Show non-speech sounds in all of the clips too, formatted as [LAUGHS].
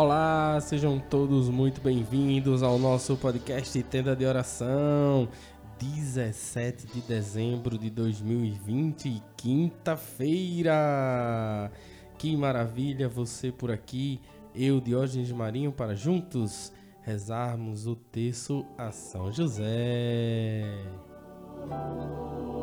Olá, sejam todos muito bem-vindos ao nosso podcast Tenda de Oração. 17 de dezembro de 2020, quinta-feira. Que maravilha você por aqui, eu, Diógenes Marinho, para juntos rezarmos o terço a São José. de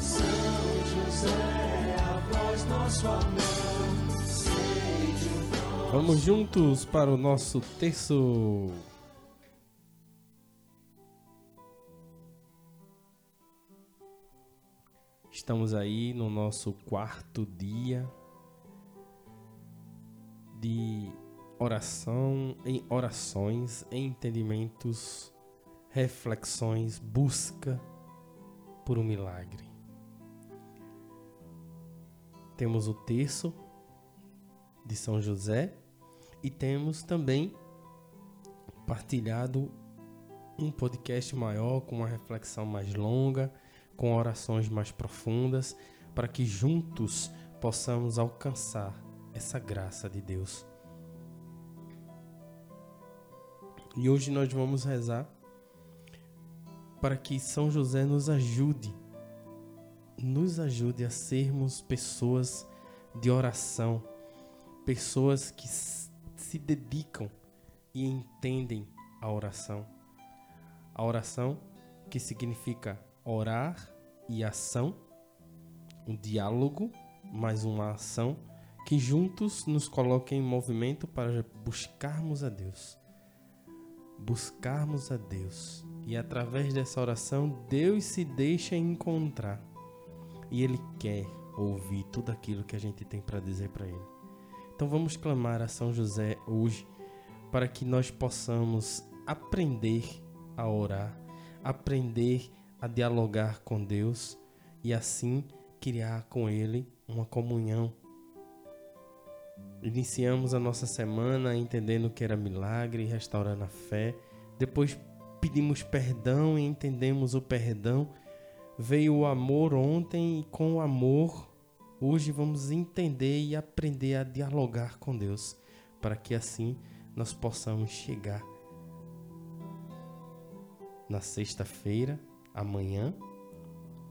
São José, Vamos juntos para o nosso terço. Estamos aí no nosso quarto dia de oração, em orações, entendimentos, reflexões, busca por um milagre. Temos o terço de São José e temos também partilhado um podcast maior com uma reflexão mais longa, com orações mais profundas, para que juntos possamos alcançar essa graça de Deus. E hoje nós vamos rezar para que São José nos ajude, nos ajude a sermos pessoas de oração, pessoas que se dedicam e entendem a oração. A oração que significa orar e ação, um diálogo, mais uma ação que juntos nos coloca em movimento para buscarmos a Deus. Buscarmos a Deus. E através dessa oração, Deus se deixa encontrar. E Ele quer ouvir tudo aquilo que a gente tem para dizer para Ele. Então vamos clamar a São José hoje para que nós possamos aprender a orar, aprender a dialogar com Deus e assim criar com Ele uma comunhão. Iniciamos a nossa semana entendendo que era milagre, restaurando a fé. Depois pedimos perdão e entendemos o perdão. Veio o amor ontem e com o amor hoje vamos entender e aprender a dialogar com Deus, para que assim nós possamos chegar na sexta-feira, amanhã,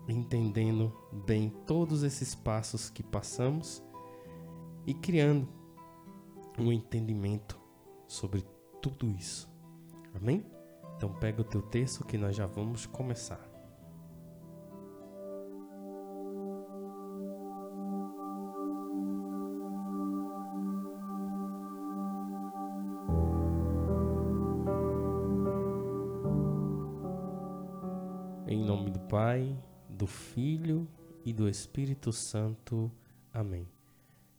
entendendo bem todos esses passos que passamos e criando um entendimento sobre tudo isso. Amém? Então pega o teu texto que nós já vamos começar. Em nome do Pai, do Filho e do Espírito Santo. Amém.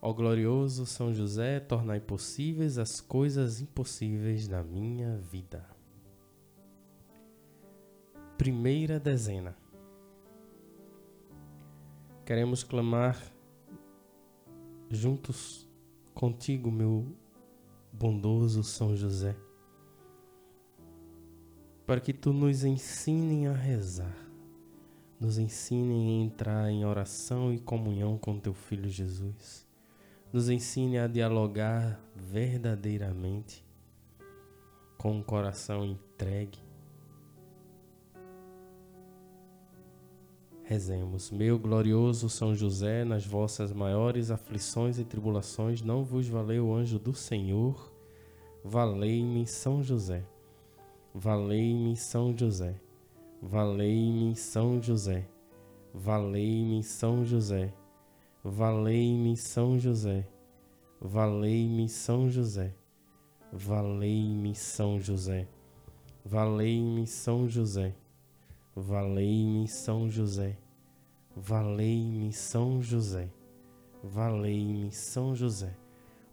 Ó glorioso São José, tornai possíveis as coisas impossíveis na minha vida. Primeira dezena. Queremos clamar juntos contigo, meu bondoso São José, para que tu nos ensines a rezar, nos ensine a entrar em oração e comunhão com teu Filho Jesus, nos ensine a dialogar verdadeiramente com o coração entregue Rezemos, meu glorioso São José, nas vossas maiores aflições e tribulações, não vos valeu o anjo do Senhor? Valei-me, São José. Valei-me, São José. Valei-me, São José. Valei-me, São José. Valei-me, São José. Valei-me, São José. Valei-me, São José. Valei-me, São José. Valei-me São José, valei-me São José, valei-me São José.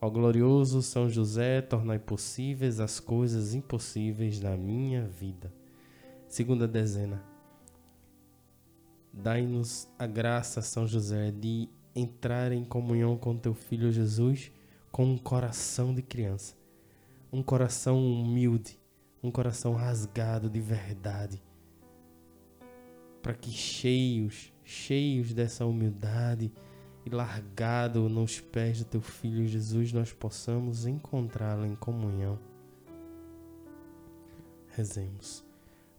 Ó glorioso São José, tornai possíveis as coisas impossíveis na minha vida. Segunda dezena. Dai-nos a graça, São José, de entrar em comunhão com teu filho Jesus com um coração de criança, um coração humilde, um coração rasgado de verdade para que cheios, cheios dessa humildade e largado nos pés do teu filho Jesus, nós possamos encontrá-lo em comunhão. Rezemos.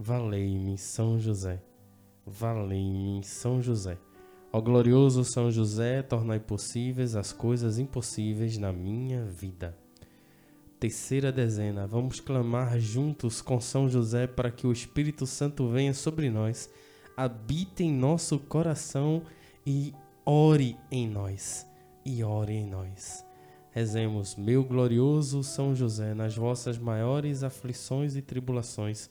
valei-me São José, valei-me São José. Ó glorioso São José, tornai possíveis as coisas impossíveis na minha vida. Terceira dezena, vamos clamar juntos com São José para que o Espírito Santo venha sobre nós habite em nosso coração e ore em nós. E ore em nós. Rezemos, meu glorioso São José, nas vossas maiores aflições e tribulações.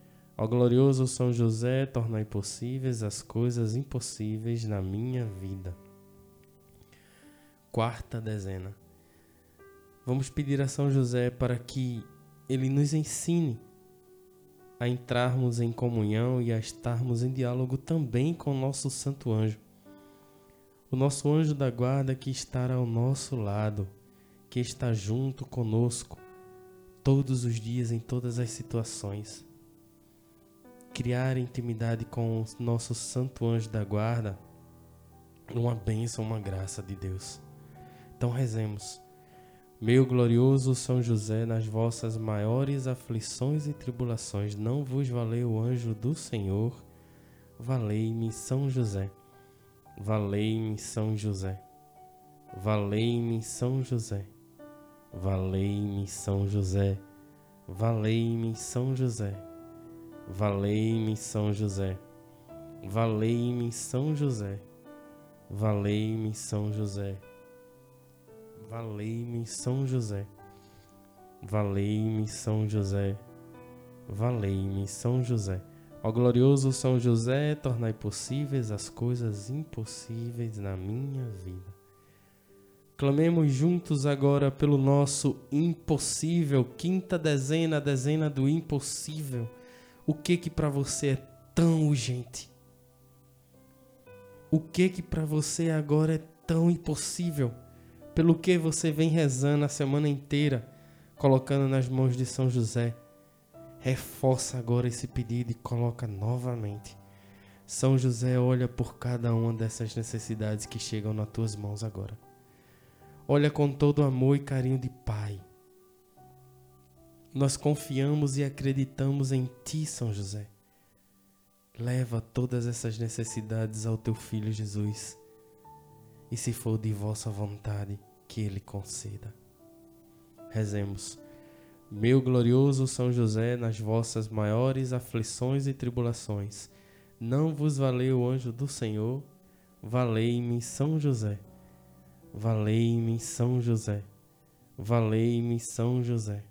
Ó glorioso São José, tornai possíveis as coisas impossíveis na minha vida. Quarta dezena. Vamos pedir a São José para que ele nos ensine a entrarmos em comunhão e a estarmos em diálogo também com o nosso santo anjo. O nosso anjo da guarda que está ao nosso lado, que está junto conosco todos os dias em todas as situações. Criar intimidade com o nosso santo anjo da guarda, uma bênção, uma graça de Deus. Então rezemos. Meu glorioso São José, nas vossas maiores aflições e tribulações, não vos valeu o anjo do Senhor? Valei-me, São José. Valei-me, São José. Valei-me, São José. Valei-me, São José. Valei-me, São José. Valei-me, São José. Valei-me, São José. Valei-me, São José. Valei-me São José. Valei-me São José, valei-me São José. Ó glorioso São José, tornai possíveis as coisas impossíveis na minha vida. Clamemos juntos agora pelo nosso impossível, quinta dezena, dezena do impossível. O que que para você é tão urgente? O que que para você agora é tão impossível? Pelo que você vem rezando a semana inteira, colocando nas mãos de São José? Reforça agora esse pedido e coloca novamente. São José olha por cada uma dessas necessidades que chegam nas tuas mãos agora. Olha com todo amor e carinho de Pai. Nós confiamos e acreditamos em Ti, São José. Leva todas essas necessidades ao Teu Filho Jesus. E se for de vossa vontade, que Ele conceda. Rezemos. Meu glorioso São José, nas vossas maiores aflições e tribulações, não vos valeu o anjo do Senhor? Valei-me São José. Valei-me São José. Valei-me São José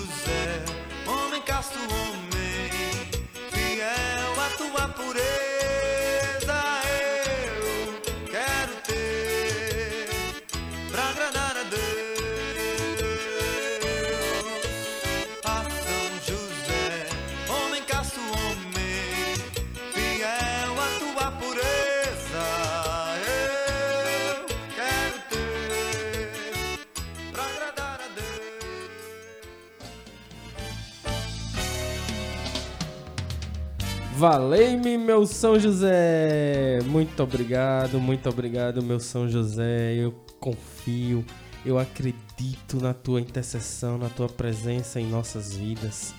Valei-me, meu São José! Muito obrigado, muito obrigado, meu São José. Eu confio, eu acredito na tua intercessão, na tua presença em nossas vidas.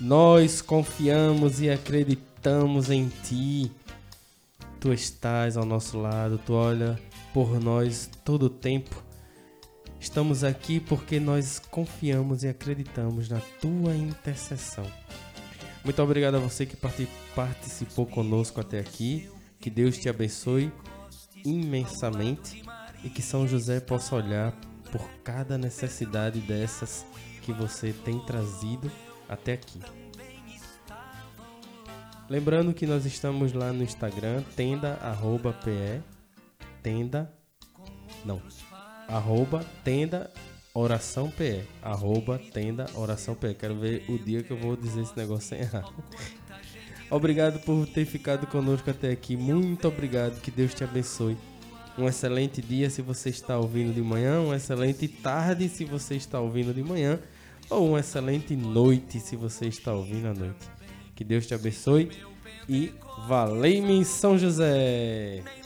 Nós confiamos e acreditamos em ti. Tu estás ao nosso lado, tu olha por nós todo o tempo. Estamos aqui porque nós confiamos e acreditamos na tua intercessão. Muito obrigado a você que parti- participou conosco até aqui. Que Deus te abençoe imensamente e que São José possa olhar por cada necessidade dessas que você tem trazido até aqui. Lembrando que nós estamos lá no Instagram, tenda arroba PE, tenda, não, arroba tenda oração PE, arroba tenda oração PE. Quero ver o dia que eu vou dizer esse negócio sem errar. [LAUGHS] Obrigado por ter ficado conosco até aqui. Muito obrigado. Que Deus te abençoe. Um excelente dia se você está ouvindo de manhã, uma excelente tarde se você está ouvindo de manhã, ou uma excelente noite se você está ouvindo à noite. Que Deus te abençoe e valei-me São José!